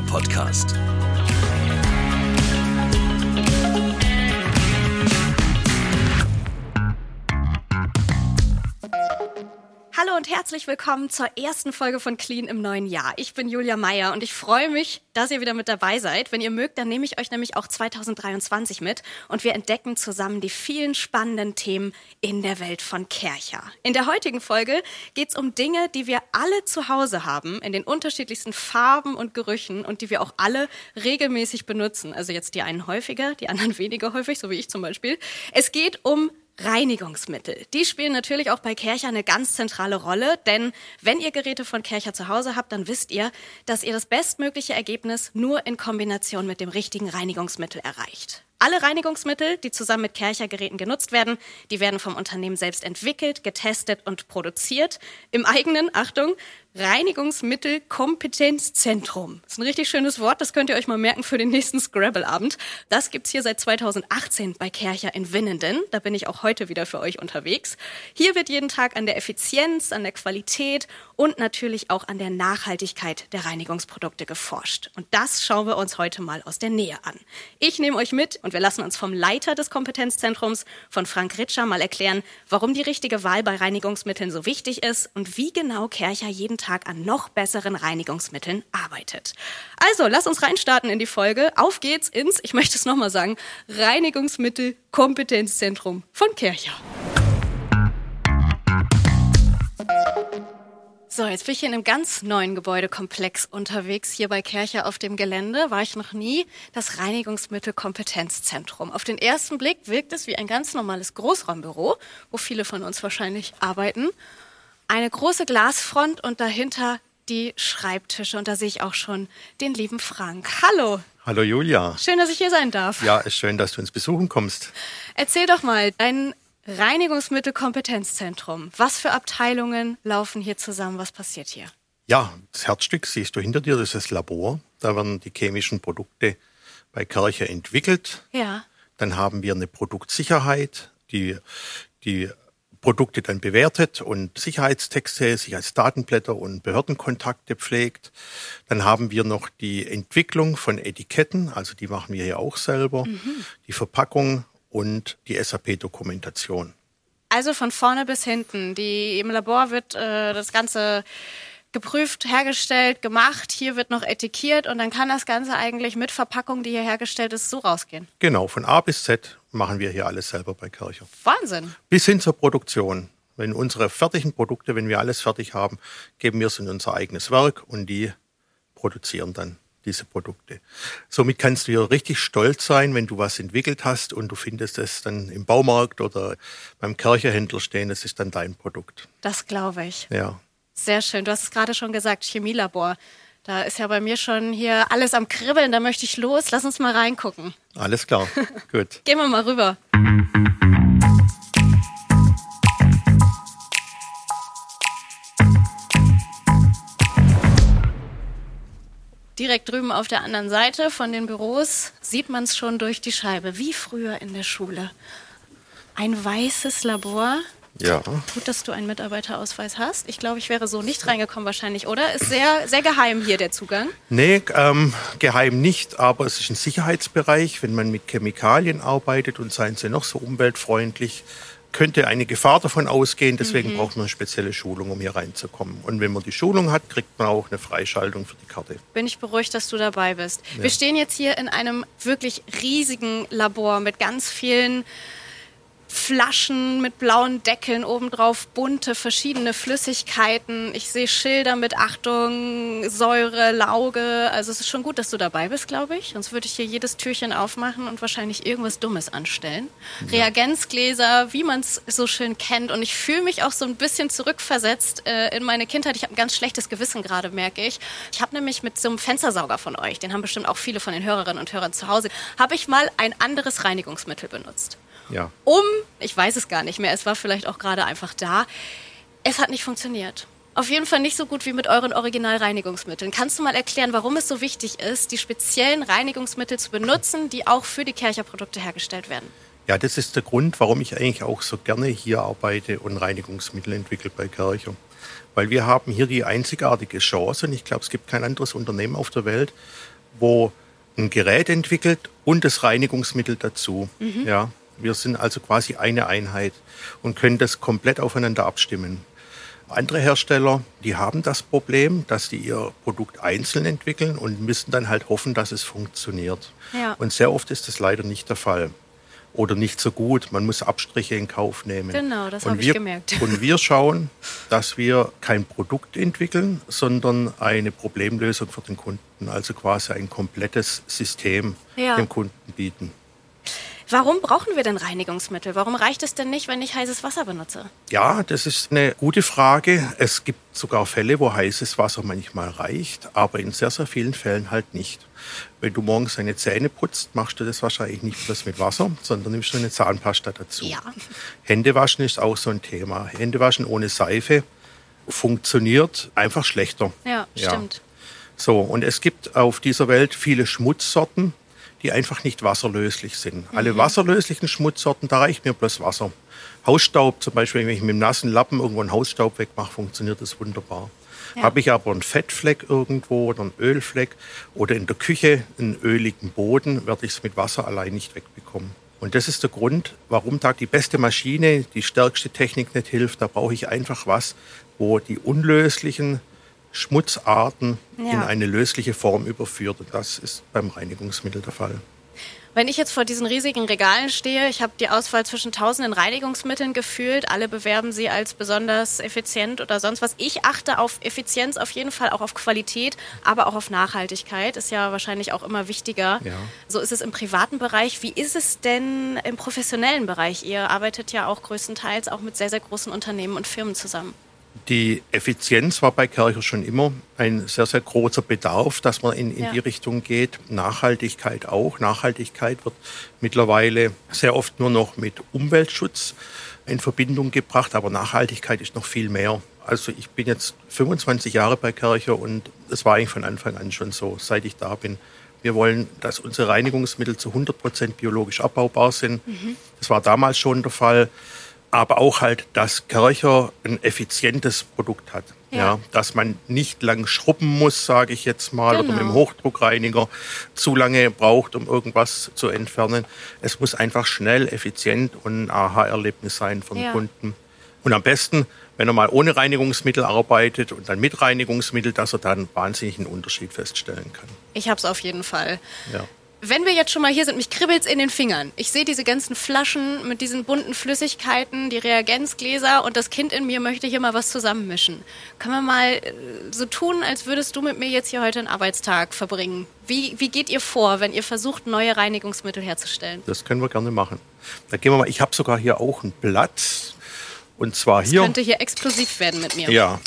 Podcast. Herzlich willkommen zur ersten Folge von Clean im neuen Jahr. Ich bin Julia Meyer und ich freue mich, dass ihr wieder mit dabei seid. Wenn ihr mögt, dann nehme ich euch nämlich auch 2023 mit und wir entdecken zusammen die vielen spannenden Themen in der Welt von Kercher. In der heutigen Folge geht es um Dinge, die wir alle zu Hause haben, in den unterschiedlichsten Farben und Gerüchen und die wir auch alle regelmäßig benutzen. Also jetzt die einen häufiger, die anderen weniger häufig, so wie ich zum Beispiel. Es geht um Reinigungsmittel. Die spielen natürlich auch bei Kercher eine ganz zentrale Rolle, denn wenn ihr Geräte von Kercher zu Hause habt, dann wisst ihr, dass ihr das bestmögliche Ergebnis nur in Kombination mit dem richtigen Reinigungsmittel erreicht. Alle Reinigungsmittel, die zusammen mit Kercher-Geräten genutzt werden, die werden vom Unternehmen selbst entwickelt, getestet und produziert im eigenen, Achtung, Reinigungsmittelkompetenzzentrum. Das ist ein richtig schönes Wort, das könnt ihr euch mal merken für den nächsten Scrabble-Abend. Das gibt's hier seit 2018 bei Kercher in Winnenden. Da bin ich auch heute wieder für euch unterwegs. Hier wird jeden Tag an der Effizienz, an der Qualität und natürlich auch an der Nachhaltigkeit der Reinigungsprodukte geforscht. Und das schauen wir uns heute mal aus der Nähe an. Ich nehme euch mit und wir lassen uns vom Leiter des Kompetenzzentrums, von Frank Ritscher, mal erklären, warum die richtige Wahl bei Reinigungsmitteln so wichtig ist und wie genau Kercher jeden Tag an noch besseren Reinigungsmitteln arbeitet. Also, lass uns reinstarten in die Folge. Auf geht's ins, ich möchte es nochmal sagen, Reinigungsmittel-Kompetenzzentrum von Kercher. So, jetzt bin ich hier in einem ganz neuen Gebäudekomplex unterwegs. Hier bei Kercher auf dem Gelände war ich noch nie. Das Reinigungsmittelkompetenzzentrum. Auf den ersten Blick wirkt es wie ein ganz normales Großraumbüro, wo viele von uns wahrscheinlich arbeiten eine große Glasfront und dahinter die Schreibtische. Und da sehe ich auch schon den lieben Frank. Hallo. Hallo Julia. Schön, dass ich hier sein darf. Ja, ist schön, dass du uns besuchen kommst. Erzähl doch mal, dein Reinigungsmittelkompetenzzentrum. Was für Abteilungen laufen hier zusammen? Was passiert hier? Ja, das Herzstück siehst du hinter dir, das ist das Labor. Da werden die chemischen Produkte bei Kirche entwickelt. Ja. Dann haben wir eine Produktsicherheit, die die Produkte dann bewertet und Sicherheitstexte, Sicherheitsdatenblätter und Behördenkontakte pflegt. Dann haben wir noch die Entwicklung von Etiketten, also die machen wir hier auch selber, mhm. die Verpackung und die SAP-Dokumentation. Also von vorne bis hinten. Die, Im Labor wird äh, das Ganze geprüft, hergestellt, gemacht. Hier wird noch etikiert und dann kann das Ganze eigentlich mit Verpackung, die hier hergestellt ist, so rausgehen. Genau, von A bis Z machen wir hier alles selber bei Kircher. Wahnsinn. Bis hin zur Produktion. Wenn unsere fertigen Produkte, wenn wir alles fertig haben, geben wir es in unser eigenes Werk und die produzieren dann diese Produkte. Somit kannst du hier richtig stolz sein, wenn du was entwickelt hast und du findest es dann im Baumarkt oder beim Kircherhändler stehen, es ist dann dein Produkt. Das glaube ich. Ja. Sehr schön. Du hast es gerade schon gesagt, Chemielabor. Da ist ja bei mir schon hier alles am Kribbeln, da möchte ich los. Lass uns mal reingucken. Alles klar. Gut. Gehen wir mal rüber. Direkt drüben auf der anderen Seite von den Büros sieht man es schon durch die Scheibe, wie früher in der Schule. Ein weißes Labor ja. Gut, dass du einen Mitarbeiterausweis hast. Ich glaube, ich wäre so nicht reingekommen wahrscheinlich, oder? Ist sehr, sehr geheim hier der Zugang. Nee, ähm, geheim nicht, aber es ist ein Sicherheitsbereich. Wenn man mit Chemikalien arbeitet und seien sie noch so umweltfreundlich, könnte eine Gefahr davon ausgehen. Deswegen mhm. braucht man eine spezielle Schulung, um hier reinzukommen. Und wenn man die Schulung hat, kriegt man auch eine Freischaltung für die Karte. Bin ich beruhigt, dass du dabei bist. Ja. Wir stehen jetzt hier in einem wirklich riesigen Labor mit ganz vielen Flaschen mit blauen Deckeln, obendrauf bunte, verschiedene Flüssigkeiten. Ich sehe Schilder mit Achtung, Säure, Lauge. Also es ist schon gut, dass du dabei bist, glaube ich. Sonst würde ich hier jedes Türchen aufmachen und wahrscheinlich irgendwas Dummes anstellen. Ja. Reagenzgläser, wie man es so schön kennt. Und ich fühle mich auch so ein bisschen zurückversetzt äh, in meine Kindheit. Ich habe ein ganz schlechtes Gewissen gerade, merke ich. Ich habe nämlich mit so einem Fenstersauger von euch, den haben bestimmt auch viele von den Hörerinnen und Hörern zu Hause, habe ich mal ein anderes Reinigungsmittel benutzt. Ja. Um, ich weiß es gar nicht mehr, es war vielleicht auch gerade einfach da. Es hat nicht funktioniert. Auf jeden Fall nicht so gut wie mit euren Originalreinigungsmitteln. Kannst du mal erklären, warum es so wichtig ist, die speziellen Reinigungsmittel zu benutzen, die auch für die Kercher-Produkte hergestellt werden? Ja, das ist der Grund, warum ich eigentlich auch so gerne hier arbeite und Reinigungsmittel entwickle bei Kircher. Weil wir haben hier die einzigartige Chance, und ich glaube, es gibt kein anderes Unternehmen auf der Welt, wo ein Gerät entwickelt und das Reinigungsmittel dazu. Mhm. Ja, wir sind also quasi eine Einheit und können das komplett aufeinander abstimmen. Andere Hersteller, die haben das Problem, dass die ihr Produkt einzeln entwickeln und müssen dann halt hoffen, dass es funktioniert. Ja. Und sehr oft ist das leider nicht der Fall. Oder nicht so gut. Man muss Abstriche in Kauf nehmen. Genau, das habe ich gemerkt. Und wir schauen, dass wir kein Produkt entwickeln, sondern eine Problemlösung für den Kunden. Also quasi ein komplettes System ja. dem Kunden bieten. Warum brauchen wir denn Reinigungsmittel? Warum reicht es denn nicht, wenn ich heißes Wasser benutze? Ja, das ist eine gute Frage. Es gibt sogar Fälle, wo heißes Wasser manchmal reicht, aber in sehr, sehr vielen Fällen halt nicht. Wenn du morgens deine Zähne putzt, machst du das wahrscheinlich nicht bloß mit Wasser, sondern nimmst du eine Zahnpasta dazu. Ja. Händewaschen ist auch so ein Thema. Händewaschen ohne Seife funktioniert einfach schlechter. Ja, ja. stimmt. So, und es gibt auf dieser Welt viele Schmutzsorten, die einfach nicht wasserlöslich sind. Mhm. Alle wasserlöslichen Schmutzsorten, da reicht mir bloß Wasser. Hausstaub zum Beispiel, wenn ich mit einem nassen Lappen irgendwo einen Hausstaub wegmache, funktioniert das wunderbar. Ja. Habe ich aber einen Fettfleck irgendwo oder einen Ölfleck oder in der Küche einen öligen Boden, werde ich es mit Wasser allein nicht wegbekommen. Und das ist der Grund, warum da die beste Maschine, die stärkste Technik nicht hilft. Da brauche ich einfach was, wo die unlöslichen Schmutzarten ja. in eine lösliche Form überführt. Und das ist beim Reinigungsmittel der Fall. Wenn ich jetzt vor diesen riesigen Regalen stehe, ich habe die Auswahl zwischen tausenden Reinigungsmitteln gefühlt, alle bewerben sie als besonders effizient oder sonst was. Ich achte auf Effizienz auf jeden Fall, auch auf Qualität, aber auch auf Nachhaltigkeit, ist ja wahrscheinlich auch immer wichtiger. Ja. So ist es im privaten Bereich. Wie ist es denn im professionellen Bereich? Ihr arbeitet ja auch größtenteils auch mit sehr, sehr großen Unternehmen und Firmen zusammen. Die Effizienz war bei Kircher schon immer ein sehr, sehr großer Bedarf, dass man in, in ja. die Richtung geht. Nachhaltigkeit auch. Nachhaltigkeit wird mittlerweile sehr oft nur noch mit Umweltschutz in Verbindung gebracht, aber Nachhaltigkeit ist noch viel mehr. Also ich bin jetzt 25 Jahre bei Kircher und es war eigentlich von Anfang an schon so, seit ich da bin. Wir wollen, dass unsere Reinigungsmittel zu 100 Prozent biologisch abbaubar sind. Mhm. Das war damals schon der Fall aber auch halt, dass Kircher ein effizientes Produkt hat. Ja. ja dass man nicht lang schrubben muss, sage ich jetzt mal, genau. oder mit dem genau. Hochdruckreiniger zu lange braucht, um irgendwas zu entfernen. Es muss einfach schnell, effizient und ein Aha-Erlebnis sein von ja. Kunden. Und am besten, wenn er mal ohne Reinigungsmittel arbeitet und dann mit Reinigungsmittel, dass er dann wahnsinnig einen Unterschied feststellen kann. Ich habe es auf jeden Fall. Ja wenn wir jetzt schon mal hier sind, mich kribbelt's in den Fingern. Ich sehe diese ganzen Flaschen mit diesen bunten Flüssigkeiten, die Reagenzgläser und das Kind in mir möchte hier mal was zusammenmischen. Können wir mal äh, so tun, als würdest du mit mir jetzt hier heute einen Arbeitstag verbringen? Wie, wie geht ihr vor, wenn ihr versucht, neue Reinigungsmittel herzustellen? Das können wir gerne machen. Da gehen wir mal. Ich habe sogar hier auch ein Blatt. Und zwar das hier. könnte hier explosiv werden mit mir. Ja,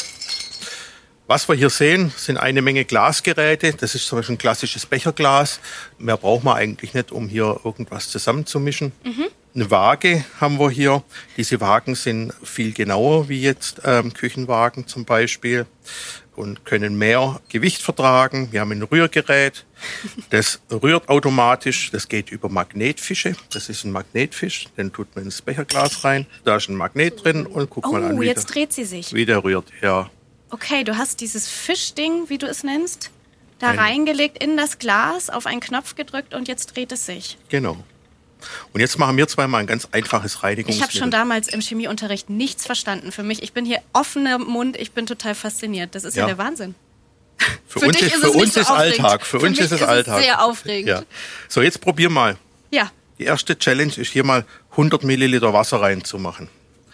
was wir hier sehen, sind eine Menge Glasgeräte. Das ist zum Beispiel ein klassisches Becherglas. Mehr braucht man eigentlich nicht, um hier irgendwas zusammenzumischen. Mhm. Eine Waage haben wir hier. Diese Wagen sind viel genauer wie jetzt ähm, Küchenwagen zum Beispiel und können mehr Gewicht vertragen. Wir haben ein Rührgerät, das rührt automatisch. Das geht über Magnetfische. Das ist ein Magnetfisch, den tut man ins Becherglas rein. Da ist ein Magnet drin und guck oh, mal an. Oh, jetzt dreht sie sich. Wie der rührt, ja. Okay, du hast dieses Fischding, wie du es nennst, da Ein reingelegt in das Glas, auf einen Knopf gedrückt und jetzt dreht es sich. Genau. Und jetzt machen wir zweimal ein ganz einfaches Reinigungsmittel. Ich habe schon damals im Chemieunterricht nichts verstanden. Für mich, ich bin hier offener Mund, ich bin total fasziniert. Das ist ja, ja der Wahnsinn. Für, für uns ist, für uns so ist Alltag. Für, für uns ist es Alltag. Sehr aufregend. Ja. So, jetzt probier mal. Ja. Die erste Challenge ist hier mal 100 Milliliter Wasser reinzumachen.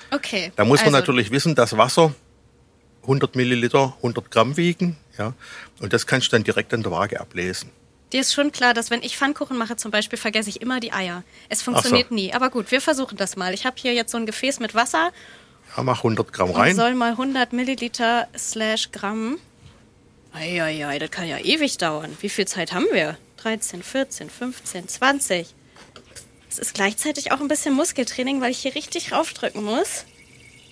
Okay. Da muss man also. natürlich wissen, dass Wasser 100 Milliliter, 100 Gramm wiegen. Ja, und das kannst du dann direkt an der Waage ablesen. Dir ist schon klar, dass wenn ich Pfannkuchen mache zum Beispiel, vergesse ich immer die Eier. Es funktioniert so. nie. Aber gut, wir versuchen das mal. Ich habe hier jetzt so ein Gefäß mit Wasser. Ja, mach 100 Gramm rein. soll mal 100 Milliliter slash Gramm. Eieiei, das kann ja ewig dauern. Wie viel Zeit haben wir? 13, 14, 15, 20. Es ist gleichzeitig auch ein bisschen Muskeltraining, weil ich hier richtig raufdrücken muss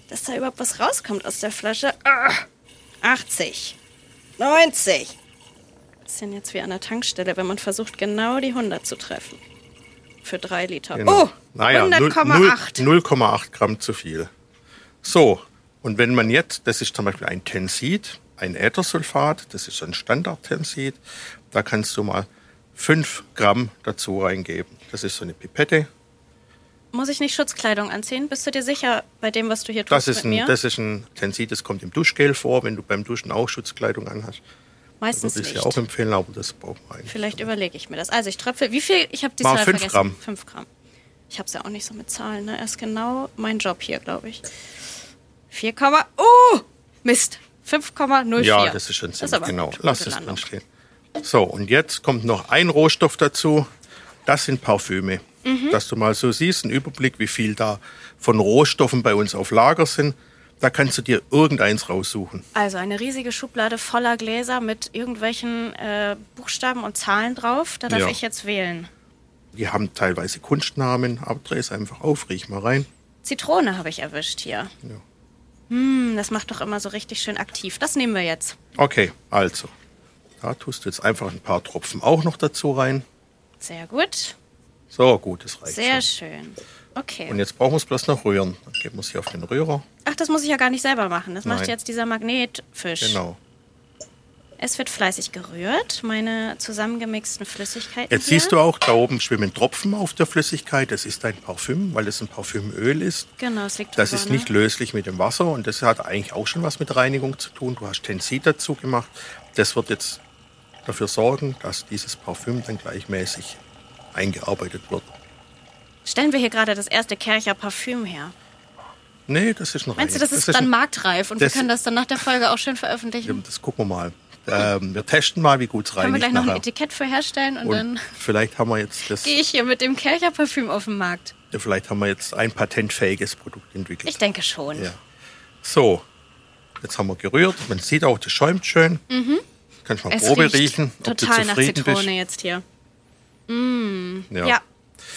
dass da überhaupt was rauskommt aus der Flasche. Ah, 80. 90. Bisschen jetzt wie an der Tankstelle, wenn man versucht, genau die 100 zu treffen. Für drei Liter. Genau. Oh, Naja, 100,8. 0,8 Gramm zu viel. So, und wenn man jetzt, das ist zum Beispiel ein Tensid, ein Äthersulfat, das ist ein Standard-Tensid, da kannst du mal 5 Gramm dazu reingeben. Das ist so eine Pipette. Muss ich nicht Schutzkleidung anziehen? Bist du dir sicher bei dem, was du hier tust Das ist ein, das ist ein Tensid, das kommt im Duschgel vor, wenn du beim Duschen auch Schutzkleidung anhast. Meistens Würde ich nicht. dir auch empfehlen, aber das braucht man eigentlich. Vielleicht überlege ich mir das. Also ich tröpfe, wie viel? Ich habe die Mal Zahl fünf vergessen. Gramm. 5 Gramm. Ich habe es ja auch nicht so mit Zahlen. Ne? Er ist genau mein Job hier, glaube ich. 4, oh, Mist. 5,04. Ja, das ist schon Das ziemlich genau. Lass es drin stehen. So, und jetzt kommt noch ein Rohstoff dazu. Das sind Parfüme. Mhm. Dass du mal so siehst, einen Überblick, wie viel da von Rohstoffen bei uns auf Lager sind. Da kannst du dir irgendeins raussuchen. Also eine riesige Schublade voller Gläser mit irgendwelchen äh, Buchstaben und Zahlen drauf. Da darf Ja. ich jetzt wählen. Die haben teilweise Kunstnamen, aber dreh es einfach auf, riech mal rein. Zitrone habe ich erwischt hier. Ja. Hm, das macht doch immer so richtig schön aktiv. Das nehmen wir jetzt. Okay, also. Da tust du jetzt einfach ein paar Tropfen auch noch dazu rein. Sehr gut. So, gut, das reicht Sehr schon. schön. Okay. Und jetzt brauchen wir es bloß noch rühren. Dann geben wir es hier auf den Rührer. Ach, das muss ich ja gar nicht selber machen. Das macht Nein. jetzt dieser Magnetfisch. Genau. Es wird fleißig gerührt, meine zusammengemixten Flüssigkeiten. Jetzt hier. siehst du auch, da oben schwimmen Tropfen auf der Flüssigkeit. Das ist ein Parfüm, weil es ein Parfümöl ist. Genau, es liegt Das drüber, ist nicht ne? löslich mit dem Wasser und das hat eigentlich auch schon was mit Reinigung zu tun. Du hast Tensid dazu gemacht. Das wird jetzt dafür sorgen, dass dieses Parfüm dann gleichmäßig eingearbeitet wird. Stellen wir hier gerade das erste Kercher Parfüm her. Nee, das ist ein Meinst du, das ist dann ein- marktreif und wir können das dann nach der Folge auch schön veröffentlichen? Das gucken wir mal. Ähm, wir testen mal, wie gut es Können wir gleich noch ein nachher. Etikett für herstellen und, Und dann vielleicht haben wir jetzt das, gehe ich hier mit dem Kercher Parfüm auf den Markt. vielleicht haben wir jetzt ein patentfähiges Produkt entwickelt. Ich denke schon. Ja. So, jetzt haben wir gerührt. Man sieht auch, das schäumt schön. Kannst mal Mhm. Es Probe riechen, ob du total nach zufrieden Zitrone bist. jetzt hier. Ja. Ja,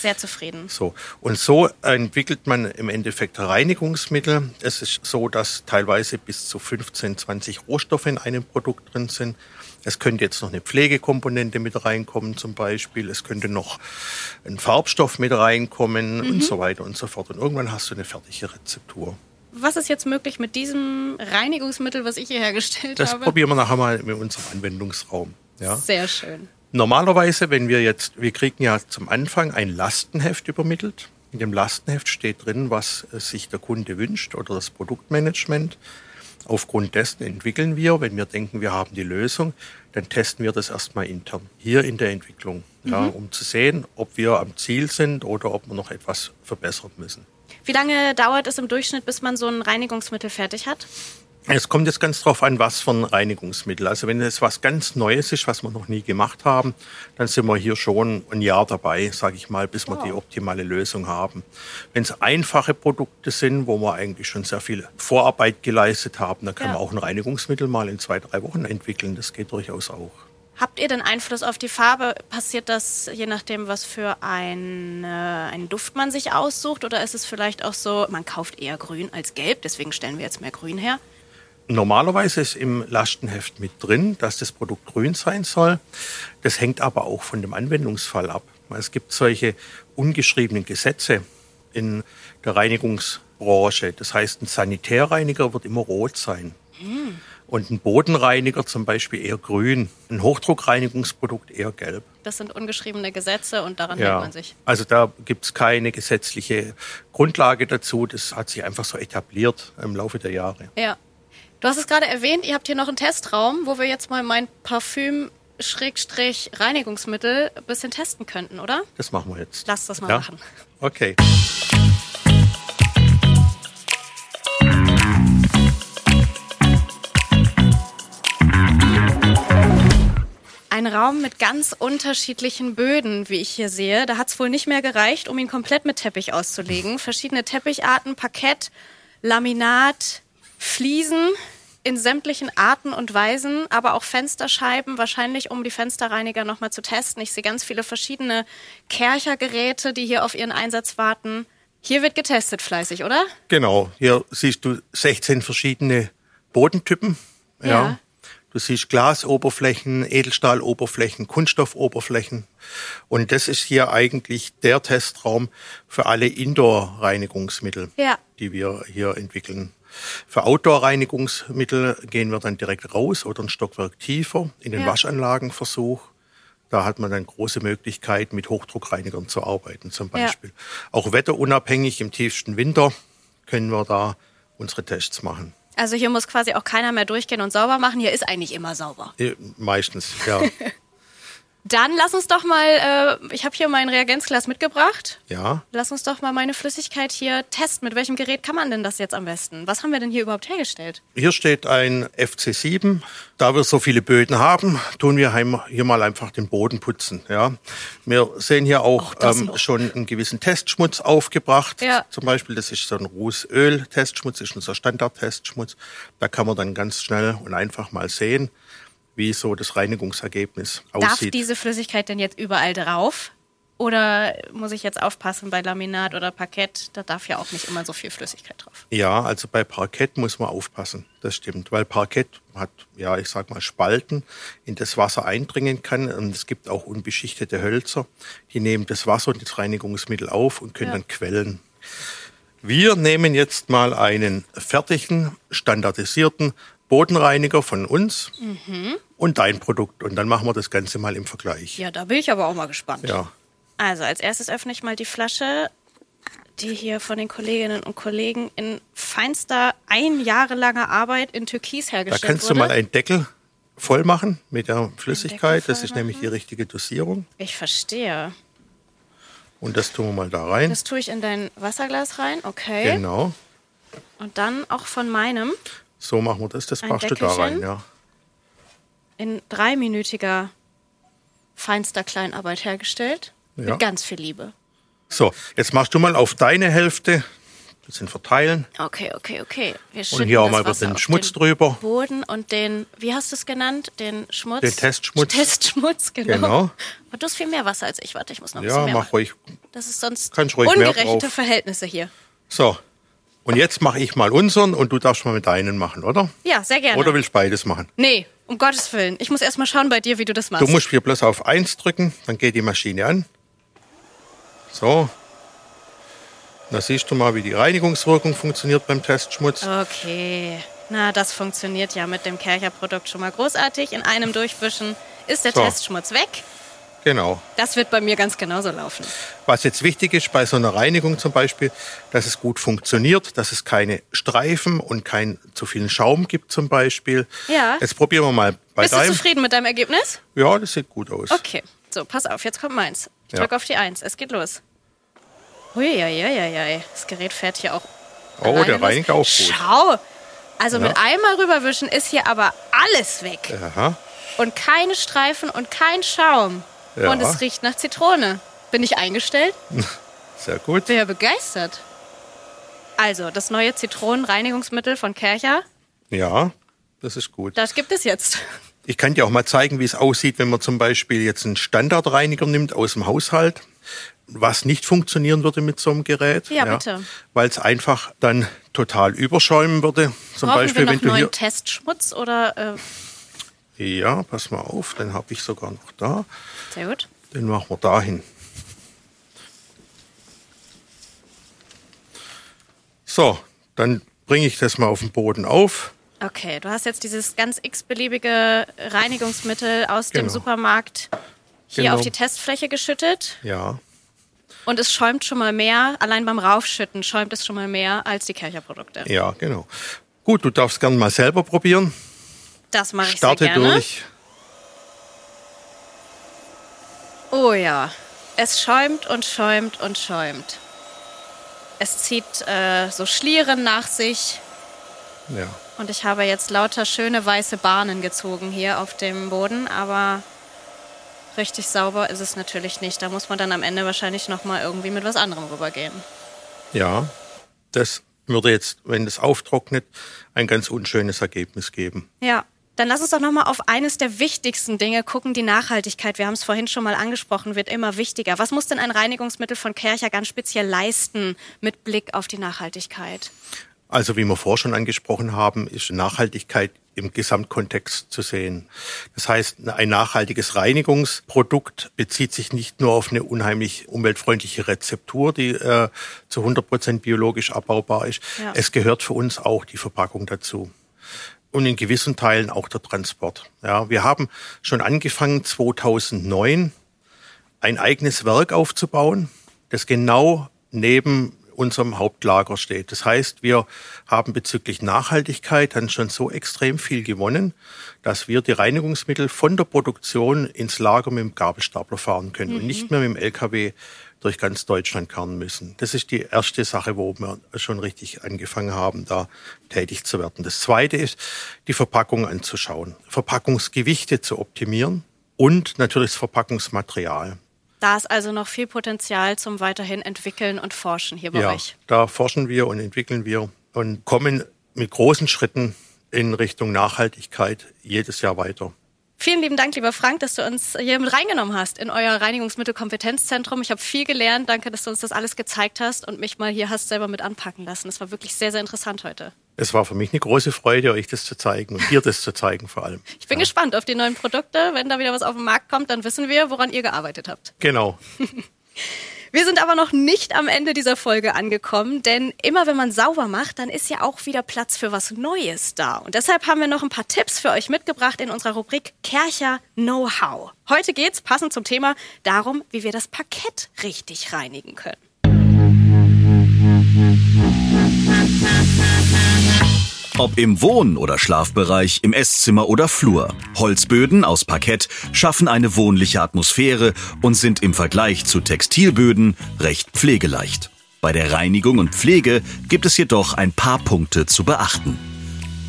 sehr zufrieden. So. Und so entwickelt man im Endeffekt Reinigungsmittel. Es ist so, dass teilweise bis zu 15, 20 Rohstoffe in einem Produkt drin sind. Es könnte jetzt noch eine Pflegekomponente mit reinkommen zum Beispiel. Es könnte noch ein Farbstoff mit reinkommen Mhm. und so weiter und so fort. Und irgendwann hast du eine fertige Rezeptur. Was ist jetzt möglich mit diesem Reinigungsmittel, was ich hier hergestellt Das habe? probieren wir nachher mal in unserem Anwendungsraum. Ja. Sehr schön. Normalerweise, wenn wir jetzt, wir kriegen ja zum Anfang ein Lastenheft übermittelt. In dem Lastenheft steht drin, was äh, sich der Kunde wünscht oder das Produktmanagement. Aufgrund dessen entwickeln wir, wenn wir denken, wir haben die Lösung, dann testen wir das erstmal intern, hier in der Entwicklung, ja, um zu sehen, ob wir am Ziel sind oder ob wir noch etwas verbessern müssen. Wie lange dauert es im Durchschnitt, bis man so ein Reinigungsmittel fertig hat? Es kommt jetzt ganz drauf an, was für ein Reinigungsmittel. Also wenn es was ganz Neues ist, was wir noch nie gemacht haben, dann sind wir hier schon ein Jahr dabei, sage ich mal, bis wir die optimale Lösung haben. Wenn es einfache Produkte sind, wo wir eigentlich schon sehr viel Vorarbeit geleistet haben, dann kann Ja. man auch ein Reinigungsmittel mal in zwei, drei Wochen entwickeln. Das geht durchaus auch. Habt ihr denn Einfluss auf die Farbe? Passiert das je nachdem, was für ein, äh, einen Duft man sich aussucht? Oder ist es vielleicht auch so, man kauft eher grün als gelb, deswegen stellen wir jetzt mehr grün her? Normalerweise ist im Lastenheft mit drin, dass das Produkt grün sein soll. Das hängt aber auch von dem Anwendungsfall ab. Es gibt solche ungeschriebenen Gesetze in der Reinigungsbranche. Das heißt, ein Sanitärreiniger wird immer rot sein. Und ein Bodenreiniger zum Beispiel eher grün. Ein Hochdruckreinigungsprodukt eher gelb. Das sind ungeschriebene Gesetze und daran hält Ja, man sich. also da gibt es keine gesetzliche Grundlage dazu. Das hat sich einfach so etabliert im Laufe der Jahre. Ja. Du hast es gerade erwähnt, ihr habt hier noch einen Testraum, wo wir jetzt mal mein Parfüm Schrägstrich Reinigungsmittel ein bisschen testen könnten, oder? Das machen wir jetzt. Lass das mal Ja? machen. Okay. Ein Raum mit ganz unterschiedlichen Böden, wie ich hier sehe. Da hat es wohl nicht mehr gereicht, um ihn komplett mit Teppich auszulegen. Verschiedene Teppicharten, Parkett, Laminat, Fliesen in sämtlichen Arten und Weisen, aber auch Fensterscheiben, wahrscheinlich um die Fensterreiniger nochmal zu testen. Ich sehe ganz viele verschiedene Kerchergeräte, die hier auf ihren Einsatz warten. Hier wird getestet fleißig, oder? Genau, hier siehst du 16 verschiedene Bodentypen. Ja. Ja. Du siehst Glasoberflächen, Edelstahloberflächen, Kunststoffoberflächen. Und das ist hier eigentlich der Testraum für alle Indoor-Reinigungsmittel, Ja. die wir hier entwickeln. Für Outdoor-Reinigungsmittel gehen wir dann direkt raus oder ein Stockwerk tiefer in den Ja. Waschanlagenversuch. Da hat man dann große Möglichkeit, mit Hochdruckreinigern zu arbeiten zum Ja. Beispiel. Auch wetterunabhängig im tiefsten Winter können wir da unsere Tests machen. Also hier muss quasi auch keiner mehr durchgehen und sauber machen. Hier ist eigentlich immer sauber. Meistens, ja. Dann lass uns doch mal, äh, ich habe hier mein Reagenzglas mitgebracht. ja. Lass uns doch mal meine Flüssigkeit hier testen. Mit welchem Gerät kann man denn das jetzt am besten? Was haben wir denn hier überhaupt hergestellt? Hier steht ein FC7. Da wir so viele Böden haben, tun wir hier mal einfach den Boden putzen. Ja. Wir sehen hier auch, ähm, schon einen gewissen Testschmutz aufgebracht. Ja. Zum Beispiel, das ist so ein Rußöl-Testschmutz, ist unser Standard-Testschmutz. Da kann man dann ganz schnell und einfach mal sehen, wie so das Reinigungsergebnis Darf aussieht. diese Flüssigkeit denn jetzt überall drauf? Oder muss ich jetzt aufpassen bei Laminat oder Parkett? Da darf ja auch nicht immer so viel Flüssigkeit drauf. Ja, also bei Parkett muss man aufpassen, das stimmt, weil Parkett hat, ja, ich sag mal, Spalten, in das Wasser eindringen kann. Und es gibt auch unbeschichtete Hölzer, die nehmen das Wasser und das Reinigungsmittel auf und können Ja. dann quellen. Wir nehmen jetzt mal einen fertigen, standardisierten Bodenreiniger von uns und dein Produkt. Und dann machen wir das Ganze mal im Vergleich. Ja, da bin ich aber auch mal gespannt. Ja. Also als erstes öffne ich mal die Flasche, die hier von den Kolleginnen und Kollegen in feinster, ein Jahre langer Arbeit in Türkis Da hergestellt kannst wurde. du mal einen Deckel voll machen mit der Flüssigkeit. Das ist nämlich die richtige Dosierung. ich verstehe. Und das tun wir mal da rein. Das tue ich in dein Wasserglas rein, okay. Genau. Und dann auch von meinem So machen wir das. Das Ein machst du da rein, ja. in dreiminütiger feinster Kleinarbeit hergestellt. Ja. Mit ganz viel Liebe. So, jetzt machst du mal auf deine Hälfte. Das sind verteilen. Okay, okay, okay. Wir Und hier auch mal Wasser den Schmutz den drüber. Boden und den, wie hast du es genannt? Den Schmutz? Den Testschmutz. Testschmutz, genau. Genau. Aber du hast viel mehr Wasser als ich. Warte, ich muss noch ein Ja, bisschen mehr mach machen. ruhig. Das ist sonst Kannst ruhig mehr ungerechte. Verhältnisse hier. So. Und jetzt mache ich mal unseren und du darfst mal mit deinen machen, oder? Ja, sehr gerne. Oder willst du beides machen? nee, um Gottes Willen. Ich muss erst mal schauen bei dir, wie du das machst. Du musst hier bloß auf 1 drücken, dann geht die Maschine an. So. Da siehst du mal, wie die Reinigungswirkung funktioniert beim Testschmutz. Okay. Na, das funktioniert ja mit dem Kercher-Produkt schon mal großartig. In einem Durchwischen ist der So. Testschmutz weg. Genau. Das wird bei mir ganz genauso laufen. Was jetzt wichtig ist bei so einer Reinigung zum Beispiel, dass es gut funktioniert, dass es keine Streifen und kein zu vielen Schaum gibt zum Beispiel. Ja. Jetzt probieren wir mal bei Bist du deinem. zufrieden mit deinem Ergebnis? Ja, das sieht gut aus. Okay. So, pass auf, jetzt kommt meins. Ich Ja. drücke auf die Eins. Es geht los. Uiuiuiui. Das Gerät fährt hier auch. Oh, der reinigt auch gut. Schau. Also Ja. mit einmal rüberwischen ist hier aber alles weg. Aha. Und keine Streifen und kein Schaum. Ja. Und es riecht nach Zitrone. Bin ich eingestellt? Sehr gut. Bin ja begeistert. Also, das neue Zitronenreinigungsmittel von Kercher, Ja, das ist gut. das gibt es jetzt. Ich kann dir auch mal zeigen, wie es aussieht, wenn man zum Beispiel jetzt einen Standardreiniger nimmt aus dem Haushalt, was nicht funktionieren würde mit so einem Gerät. Ja, bitte. Weil es einfach dann total überschäumen würde. Zum Brauchen Beispiel, wir noch wenn du neuen hier. Testschmutz oder äh, Ja, pass mal auf, den habe ich sogar noch da. sehr gut. Den machen wir dahin. So, dann bringe ich das mal auf den Boden auf. Okay, du hast jetzt dieses ganz x-beliebige Reinigungsmittel aus dem Genau. Supermarkt hier Genau. auf die Testfläche geschüttet Ja, und es schäumt schon mal mehr, allein beim Raufschütten schäumt es schon mal mehr als die Kercher-Produkte. ja, genau. Gut, du darfst gerne mal selber probieren. Das mache ich Starte sehr gerne. durch. Oh ja, es schäumt und schäumt und schäumt. Es zieht äh, so Schlieren nach sich Ja. und ich habe jetzt lauter schöne weiße Bahnen gezogen hier auf dem Boden, aber richtig sauber ist es natürlich nicht. Da muss man dann am Ende wahrscheinlich noch mal irgendwie mit was anderem rübergehen. Ja, das würde jetzt, wenn das auftrocknet, ein ganz unschönes Ergebnis geben. Ja, dann lass uns doch noch mal auf eines der wichtigsten Dinge gucken, die Nachhaltigkeit. Wir haben es vorhin schon mal angesprochen, wird immer wichtiger. Was muss denn ein Reinigungsmittel von Kercher ganz speziell leisten mit Blick auf die Nachhaltigkeit? Also wie wir vorher schon angesprochen haben, ist Nachhaltigkeit im Gesamtkontext zu sehen. Das heißt, ein nachhaltiges Reinigungsprodukt bezieht sich nicht nur auf eine unheimlich umweltfreundliche Rezeptur, die äh, zu 100 Prozent biologisch abbaubar ist. Ja. Es gehört für uns auch die Verpackung dazu. Und in gewissen Teilen auch der Transport. Ja, wir haben schon angefangen 2009 ein eigenes Werk aufzubauen, das genau neben unserem Hauptlager steht. Das heißt, wir haben bezüglich Nachhaltigkeit dann schon so extrem viel gewonnen, dass wir die Reinigungsmittel von der Produktion ins Lager mit dem Gabelstapler fahren können mhm. und nicht mehr mit dem LKW durch ganz Deutschland karren müssen. Das ist die erste Sache, wo wir schon richtig angefangen haben, da tätig zu werden. Das zweite ist, die Verpackung anzuschauen, Verpackungsgewichte zu optimieren und natürlich das Verpackungsmaterial. Da ist also noch viel Potenzial zum weiterhin entwickeln und forschen hier bei ja, euch. Da forschen wir und entwickeln wir und kommen mit großen Schritten in Richtung Nachhaltigkeit jedes Jahr weiter. Vielen lieben Dank, lieber Frank, dass du uns hier mit reingenommen hast in euer Reinigungsmittelkompetenzzentrum. Ich habe viel gelernt. Danke, dass du uns das alles gezeigt hast und mich mal hier hast selber mit anpacken lassen. Das war wirklich sehr, sehr interessant heute. Es war für mich eine große Freude, euch das zu zeigen und dir das zu zeigen vor allem. Ich bin ja. gespannt auf die neuen Produkte. Wenn da wieder was auf den Markt kommt, dann wissen wir, woran ihr gearbeitet habt. Genau. Wir sind aber noch nicht am Ende dieser Folge angekommen, denn immer wenn man sauber macht, dann ist ja auch wieder Platz für was Neues da. Und deshalb haben wir noch ein paar Tipps für euch mitgebracht in unserer Rubrik Kercher Know-how. Heute geht's passend zum Thema darum, wie wir das Parkett richtig reinigen können. Ob im Wohn- oder Schlafbereich, im Esszimmer oder Flur. Holzböden aus Parkett schaffen eine wohnliche Atmosphäre und sind im Vergleich zu Textilböden recht pflegeleicht. Bei der Reinigung und Pflege gibt es jedoch ein paar Punkte zu beachten.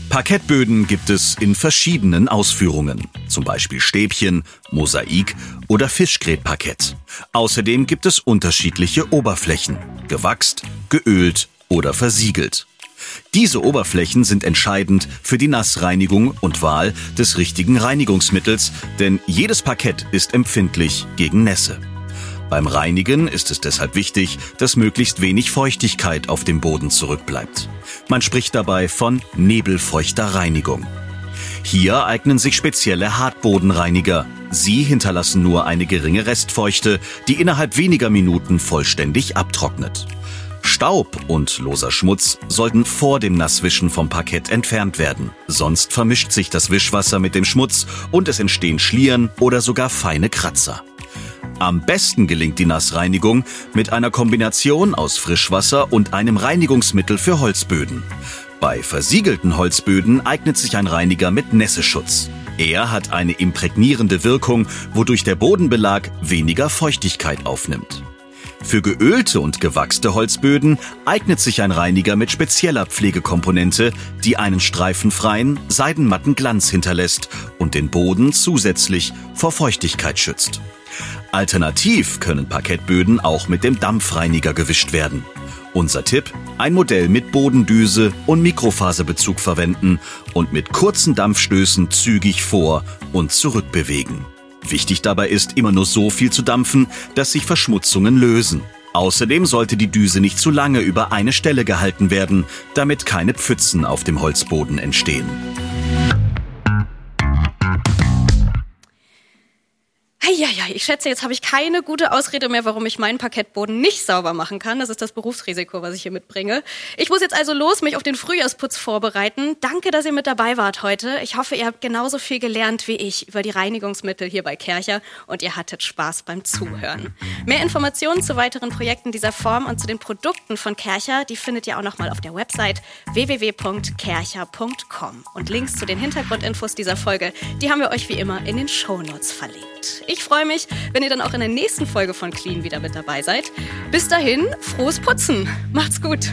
Parkettböden gibt es in verschiedenen Ausführungen, zum Beispiel Stäbchen, Mosaik oder Fischgrätparkett. Außerdem gibt es unterschiedliche Oberflächen, gewachst, geölt oder versiegelt. Diese Oberflächen sind entscheidend für die Nassreinigung und Wahl des richtigen Reinigungsmittels, denn jedes Parkett ist empfindlich gegen Nässe. Beim Reinigen ist es deshalb wichtig, dass möglichst wenig Feuchtigkeit auf dem Boden zurückbleibt. Man spricht dabei von nebelfeuchter Reinigung. Hier eignen sich spezielle Hartbodenreiniger. Sie hinterlassen nur eine geringe Restfeuchte, die innerhalb weniger Minuten vollständig abtrocknet. Staub und loser Schmutz sollten vor dem Nasswischen vom Parkett entfernt werden. Sonst vermischt sich das Wischwasser mit dem Schmutz und es entstehen Schlieren oder sogar feine Kratzer. Am besten gelingt die Nassreinigung mit einer Kombination aus Frischwasser und einem Reinigungsmittel für Holzböden. Bei versiegelten Holzböden eignet sich ein Reiniger mit Nässeschutz. Er hat eine imprägnierende Wirkung, wodurch der Bodenbelag weniger Feuchtigkeit aufnimmt. Für geölte und gewachste Holzböden eignet sich ein Reiniger mit spezieller Pflegekomponente, die einen streifenfreien, seidenmatten Glanz hinterlässt und den Boden zusätzlich vor Feuchtigkeit schützt. Alternativ können Parkettböden auch mit dem Dampfreiniger gewischt werden. Unser Tipp, ein Modell mit Bodendüse und Mikrofaserbezug verwenden und mit kurzen Dampfstößen zügig vor und zurückbewegen. Wichtig dabei ist, immer nur so viel zu dampfen, dass sich Verschmutzungen lösen. Außerdem sollte die Düse nicht zu lange über eine Stelle gehalten werden, damit keine Pfützen auf dem Holzboden entstehen. Eieiei, ich schätze, jetzt habe ich keine gute Ausrede mehr, warum ich meinen Parkettboden nicht sauber machen kann. Das ist das Berufsrisiko, was ich hier mitbringe. Ich muss jetzt also los, mich auf den Frühjahrsputz vorbereiten. Danke, dass ihr mit dabei wart heute. Ich hoffe, ihr habt genauso viel gelernt wie ich über die Reinigungsmittel hier bei Kercher und ihr hattet Spaß beim Zuhören. Mehr Informationen zu weiteren Projekten dieser Form und zu den Produkten von Kercher, die findet ihr auch nochmal auf der Website www.kercher.com. Und Links zu den Hintergrundinfos dieser Folge, die haben wir euch wie immer in den Shownotes verlinkt. Ich freue mich, wenn ihr dann auch in der nächsten Folge von Clean wieder mit dabei seid. Bis dahin, frohes Putzen. Macht's gut.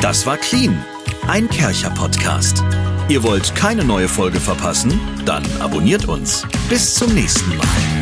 Das war Clean, ein Kercher-Podcast. Ihr wollt keine neue Folge verpassen? Dann abonniert uns. Bis zum nächsten Mal.